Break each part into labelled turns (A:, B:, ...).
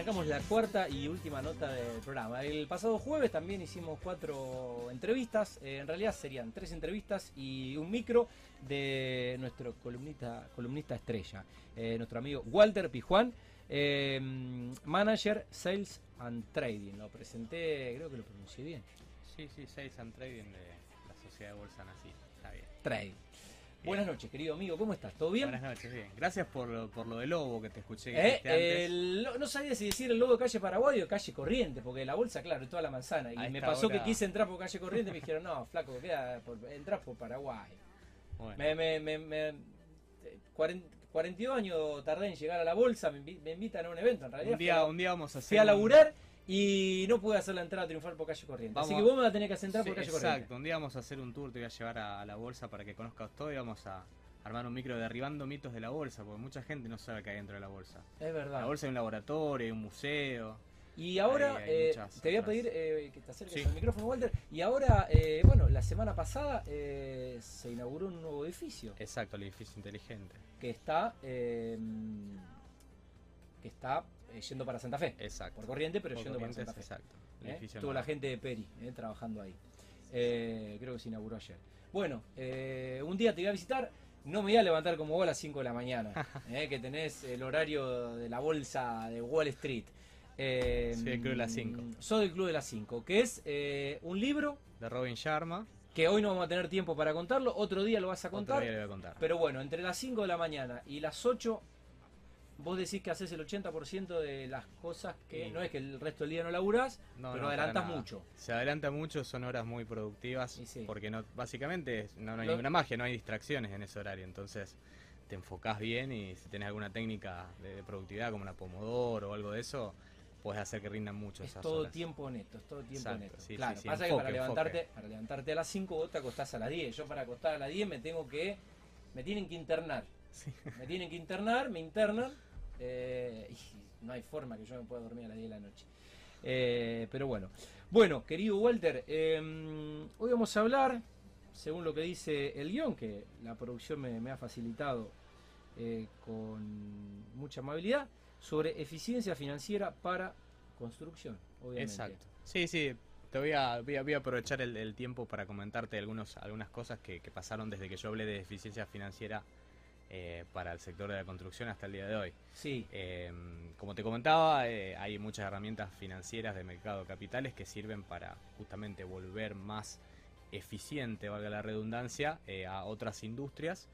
A: arrancamos la cuarta y última nota del programa. El pasado jueves también hicimos cuatro entrevistas, eh, en realidad serían tres entrevistas y un micro de nuestro columnista, columnista estrella, eh, nuestro amigo Walter Pijuán, eh, manager Sales and Trading. Lo presenté, creo que lo pronuncié bien.
B: Sí, sí, Sales and Trading de la Sociedad de Bolsa Nací. Está bien.
A: Trading. Buenas noches, querido amigo, ¿cómo estás? ¿Todo bien?
B: Buenas noches, bien. Gracias por lo, por lo de Lobo que te escuché que
A: Eh,
B: antes.
A: no sabía si decir el logo de calle Paraguay o calle Corriente, porque la bolsa, claro, es toda la manzana. Y
B: A
A: me pasó
B: hora-
A: que quise entrar por calle Corriente y me dijeron, no, flaco, queda por, entrás por Paraguay.
B: Bueno,
A: Me, me, me, me- eh, cuaren- 42 años tardé en llegar a la bolsa, me, invi- me invitan a un evento, en realidad.
B: un, día,
A: a,
B: un día vamos a hacer.
A: fui a
B: un-
A: laburar y no pude hacer la entrada triunfal por calle Corriente. Así que
B: a-
A: vos me vas a tener que hacer entrar
B: Sí,
A: por calle
B: exacto,
A: Corriente.
B: un día vamos a hacer un tour, te voy a llevar a, a la bolsa para que conozcas todo y vamos a armar un micro derribando mitos de la bolsa, porque mucha gente no sabe qué hay dentro de la bolsa.
A: Es verdad.
B: La bolsa es un laboratorio, hay un museo.
A: Y ahora
B: hay
A: eh, te voy a pedir eh, que te acerques
B: Sí.
A: al micrófono, Walter. Y ahora, eh, bueno, la semana pasada eh, se inauguró un nuevo edificio
B: Exacto, el edificio inteligente.
A: que está eh, que está eh, yendo para Santa Fe.
B: Exacto.
A: Por corriente, pero
B: Por
A: yendo para Santa Fe.
B: Exacto.
A: ¿eh? Estuvo la gente de Peri eh, trabajando ahí. Creo que se inauguró ayer. Bueno, un día te voy a visitar. No me voy a levantar como vos a las 5 de la mañana, que tenés el horario de la bolsa de Wall Street. Eh,
B: Soy del Club de las cinco.
A: Soy del Club de las 5, que es eh, un libro
B: De Robin Sharma.
A: que hoy no vamos a tener tiempo para contarlo, otro día lo vas a
B: Otro
A: contar.
B: día le voy a contar.
A: Pero bueno, entre las 5 de la mañana y las 8, vos decís que haces el 80% de las cosas que
B: Sí.
A: no es que el resto del día no laburás,
B: No,
A: pero
B: no, nada.
A: mucho.
B: Se adelanta mucho, son horas muy productivas.
A: Sí.
B: Porque no, básicamente no, no hay
A: Lo-
B: ninguna magia, no hay distracciones en ese horario. Entonces te enfocás bien y si tenés alguna técnica de, productividad como la Pomodoro o algo de eso, puedes hacer que rindan mucho
A: Es
B: esas
A: todo
B: horas.
A: tiempo neto, es todo tiempo
B: Exacto,
A: neto.
B: sí,
A: claro,
B: sí, sí,
A: pasa que para levantarte,
B: enfoque.
A: para levantarte a las 5 vos te acostás a las 10. Yo para acostar a las 10 me tengo que. me tienen que internar. Me tienen que internar, me internan. Eh, no hay forma que yo me pueda dormir a las 10 de la noche. Eh, pero bueno. Bueno, querido Walter, eh, hoy vamos a hablar, según lo que dice el guion, que la producción me, me ha facilitado eh, con mucha amabilidad, sobre eficiencia financiera para construcción, obviamente.
B: Exacto. Sí, sí. Te voy a, voy a, voy a aprovechar el, el tiempo para comentarte algunos, algunas cosas que, que pasaron desde que yo hablé de eficiencia financiera eh, para el sector de la construcción hasta el día de hoy.
A: Sí,
B: Eh, como te comentaba, eh, hay muchas herramientas financieras de mercado de capitales que sirven para justamente volver más eficiente, valga la redundancia, eh, a otras industrias.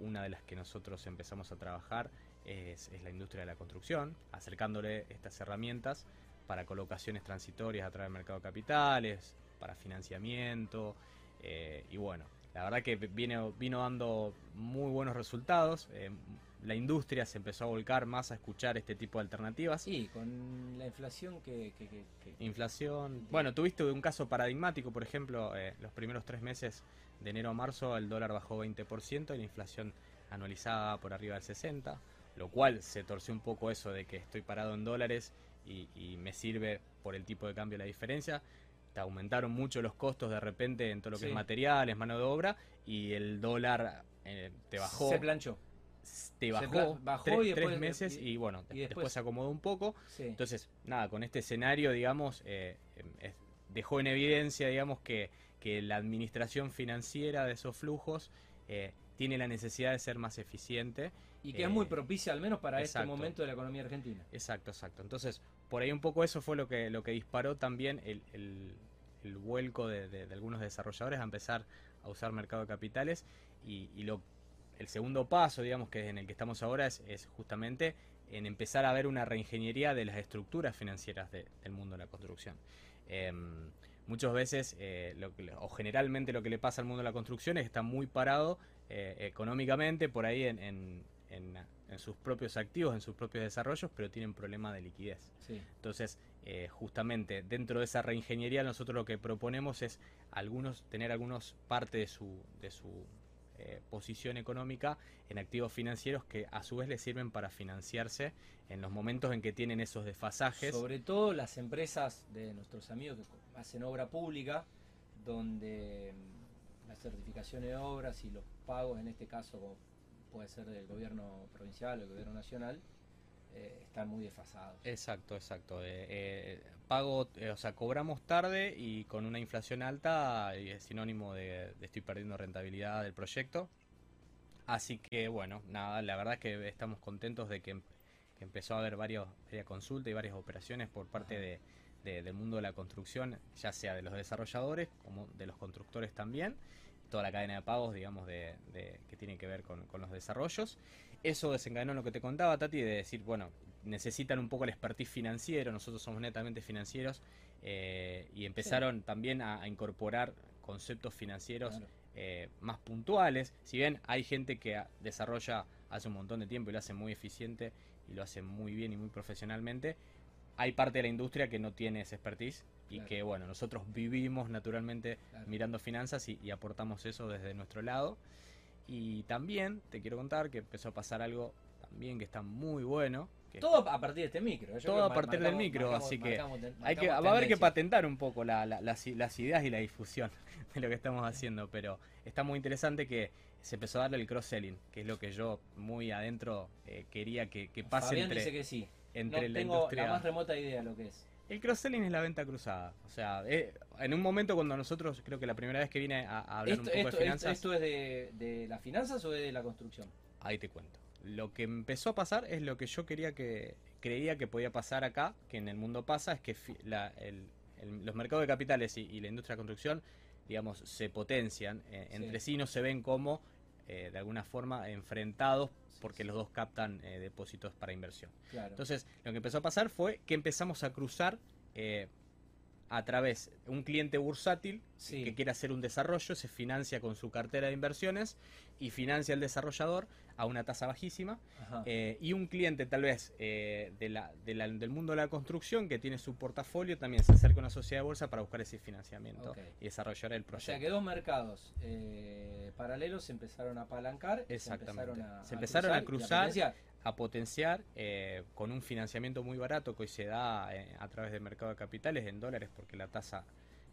B: Una de las que nosotros empezamos a trabajar es, es la industria de la construcción, acercándole estas herramientas para colocaciones transitorias a través del mercado de capitales, para financiamiento, eh, y bueno, la verdad que viene, vino dando muy buenos resultados. eh, la industria se empezó a volcar más a escuchar este tipo de alternativas.
A: sí, con la inflación que... que- que- que-
B: Inflación. Bueno, tuviste un caso paradigmático, por ejemplo, eh, los primeros tres meses de enero a marzo el dólar bajó 20% y la inflación anualizada por arriba del 60%, lo cual se torció un poco eso de que estoy parado en dólares y, y me sirve por el tipo de cambio la diferencia. Aumentaron mucho los costos de repente en todo lo que
A: Sí.
B: es materiales, mano de obra y el dólar eh, te bajó
A: Se planchó.
B: te bajó,
A: bajó
B: tres,
A: y después-
B: tres meses
A: y-
B: y, bueno,
A: y
B: después,
A: después-
B: se acomodó un poco.
A: Sí.
B: Entonces, nada, con este escenario, digamos, eh, es- dejó en evidencia, digamos, que, que la administración financiera de esos flujos eh, tiene la necesidad de ser más eficiente.
A: y que
B: eh,
A: es muy propicia al menos para
B: exacto.
A: este momento de la economía argentina.
B: Exacto, exacto. Entonces, por ahí un poco eso fue lo que, lo que disparó también el, el- el vuelco de, de- de algunos desarrolladores a empezar a usar mercado de capitales. Y, y lo, el segundo paso, digamos, que en el que estamos ahora es, es justamente en empezar a ver una reingeniería de las estructuras financieras de- del mundo de la construcción. Em, muchas veces, eh, lo que- o generalmente lo que le pasa al mundo de la construcción es que está muy parado eh, económicamente por ahí en, en- en- en sus propios activos, en sus propios desarrollos, pero tienen problema de liquidez.
A: Sí.
B: Entonces, eh, justamente dentro de esa reingeniería nosotros lo que proponemos es algunos tener algunos parte de su, de su eh, posición económica en activos financieros que a su vez les sirven para financiarse en los momentos en que tienen esos desfasajes.
A: Sobre todo las empresas de nuestros amigos que hacen obra pública, donde mm, las certificaciones de obras y los pagos, en este caso puede ser del gobierno provincial o del gobierno nacional, eh, están muy desfasados.
B: Exacto, exacto. Eh, eh, pago, o sea, cobramos tarde y con una inflación alta es sinónimo de, estoy perdiendo rentabilidad del proyecto. Así que bueno, nada, la verdad es que estamos contentos de que, empezó a haber varios, varias consultas y varias operaciones por parte de, del mundo de la construcción, ya sea de los desarrolladores como de los constructores también toda la cadena de pagos, digamos, de, que tiene que ver con, los desarrollos. Eso desencadenó lo que te contaba, Tati, de decir, bueno, necesitan un poco el expertise financiero, nosotros somos netamente financieros, eh, y empezaron también a, incorporar conceptos financieros eh, más puntuales. Si bien hay gente que desarrolla hace un montón de tiempo y lo hace muy eficiente y lo hace muy bien y muy profesionalmente, hay parte de la industria que no tiene ese expertise y que bueno, nosotros vivimos naturalmente mirando finanzas y, aportamos eso desde nuestro lado. Y también te quiero contar que empezó a pasar algo también que está muy bueno.
A: todo a partir de este micro.
B: todo a partir del micro, así que, hay que va a haber que patentar un poco las, ideas y la difusión de lo que estamos haciendo, pero está muy interesante que se empezó a darle el cross-selling, que es lo que yo muy adentro eh, quería que, pase
A: entre, dice que sí.
B: entre
A: no
B: la
A: tengo la más remota idea de lo que es.
B: El cross-selling es la venta cruzada. O sea, eh, en un momento cuando nosotros, creo que la primera vez que vine a, hablar un poco de finanzas.
A: ¿Esto es de, de, las finanzas o de la construcción?
B: Ahí te cuento. Lo que empezó a pasar es lo que yo quería que creía que podía pasar acá, que en el mundo pasa, es que los mercados de capitales y, la industria de construcción, digamos, se potencian eh, entre sí, no se ven como eh, de alguna forma enfrentados porque los dos captan eh, depósitos para inversión. Entonces, lo que empezó a pasar fue que empezamos a cruzar eh, a través de un cliente bursátil que quiere hacer un desarrollo, se financia con su cartera de inversiones y financia al desarrollador a una tasa bajísima. Eh, y un cliente tal vez de la, del mundo de la construcción que tiene su portafolio también se acerca a una sociedad de bolsa para buscar ese financiamiento y desarrollar el proyecto. O
A: sea que dos mercados paralelos se empezaron a apalancar,
B: Exactamente. se empezaron a, cruzar, a potenciar, eh, con un financiamiento muy barato que hoy se da eh, a través del mercado de capitales en dólares porque la tasa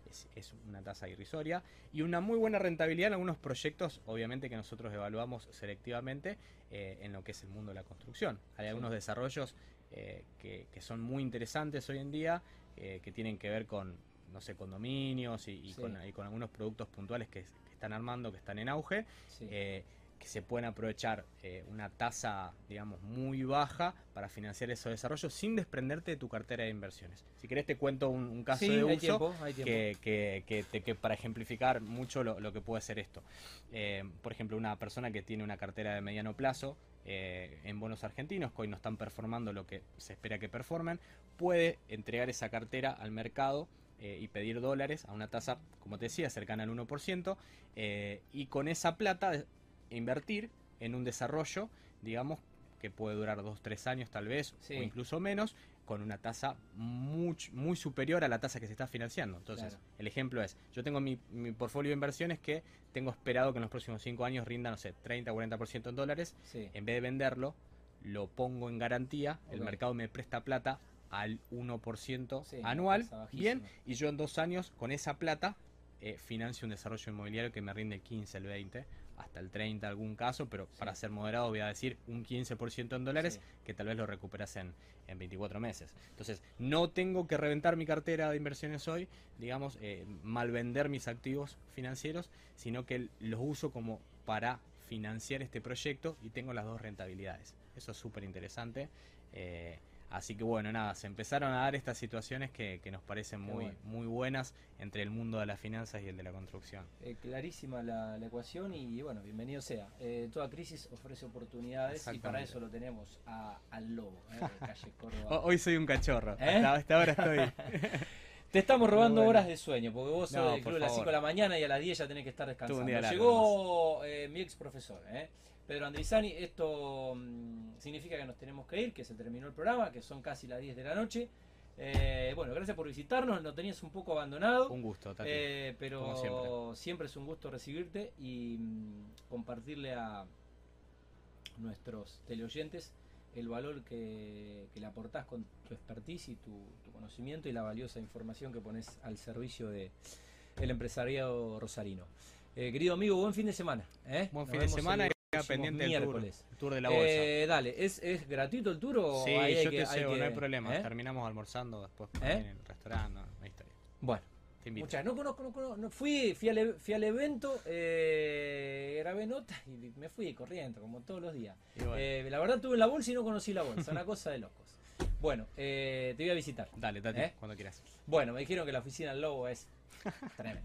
B: es, una tasa irrisoria y una muy buena rentabilidad en algunos proyectos, obviamente que nosotros evaluamos selectivamente eh, en lo que es el mundo de la construcción. Hay algunos desarrollos que, son muy interesantes hoy en día, que tienen que ver con, no sé, condominios y, con, y con, algunos productos puntuales que, están armando, que están en auge, eh, que se pueden aprovechar eh, una tasa, digamos, muy baja para financiar esos desarrollos sin desprenderte de tu cartera de inversiones. Si querés te cuento un, caso de uso Que, que, para ejemplificar mucho lo, que puede ser esto. Eh, por ejemplo, una persona que tiene una cartera de mediano plazo en bonos argentinos, que hoy no están performando lo que se espera que performen, puede entregar esa cartera al mercado eh, y pedir dólares a una tasa, como te decía, cercana al 1%, eh, y con esa plata invertir en un desarrollo, digamos, que puede durar 2-3 años tal vez, o incluso menos, con una tasa muy, muy superior a la tasa que se está financiando. Entonces, el ejemplo es, yo tengo mi, mi, portfolio de inversiones que tengo esperado que en los próximos 5 años rinda, no sé, 30-40% en dólares. En vez de venderlo, lo pongo en garantía, el mercado me presta plata al 1% anual. Bien, y yo en dos años con esa plata eh, financio un desarrollo inmobiliario que me rinde el 15, el 20, hasta el 30 algún caso, pero para ser moderado voy a decir un 15% en dólares que tal vez lo recuperas en, en 24 meses. Entonces, no tengo que reventar mi cartera de inversiones hoy, digamos, eh, mal vender mis activos financieros, sino que los uso como para financiar este proyecto y tengo las dos rentabilidades. Eso es súper interesante. Eh, Así que bueno, nada, se empezaron a dar estas situaciones que, nos parecen muy, muy buenas entre el mundo de las finanzas y el de la construcción.
A: Eh, clarísima la, ecuación y bueno, bienvenido sea. Eh, toda crisis ofrece oportunidades y para eso lo tenemos al lobo, eh, calle Córdoba.
B: Hoy soy un cachorro, hasta, ahora estoy...
A: Te estamos robando horas de sueño, porque vos sos del club a las 5 de la mañana y a las 10 ya tenés que estar descansando. Llegó mi ex profesor, ¿eh? Pedro Andrizani, esto mm, significa que nos tenemos que ir, que se terminó el programa, que son casi las 10 de la noche. Eh, bueno, gracias por visitarnos, lo tenías un poco abandonado.
B: Un gusto, Tati.
A: Eh, pero siempre. es un gusto recibirte y mm, compartirle a nuestros teleoyentes el valor que, le aportás con tu expertise y tu, conocimiento y la valiosa información que pones al servicio de el empresariado rosarino. Eh, querido amigo, buen fin de semana.
B: Buen fin de semana. pendiente el
A: miércoles.
B: tour, el tour de la bolsa.
A: Eh, dale, ¿es, ¿es gratuito el tour o
B: sí,
A: ahí hay
B: yo
A: que-
B: te cebo,
A: que-
B: no hay problema.
A: ¿eh?
B: Terminamos almorzando después
A: ¿Eh?
B: en el restaurante, no, hay historia.
A: Bueno. Muchas, no conozco, no conozco, no, fui, fui al, e- fui al evento, eh, grabé notas y me fui corriendo, como todos los días.
B: Bueno,
A: Eh, la verdad tuve la bolsa y no conocí la bolsa, una cosa de locos. Bueno, eh, te voy a visitar.
B: dale, Tati,
A: ¿eh?
B: cuando quieras.
A: Bueno, me dijeron que la oficina del Lobo es tremenda.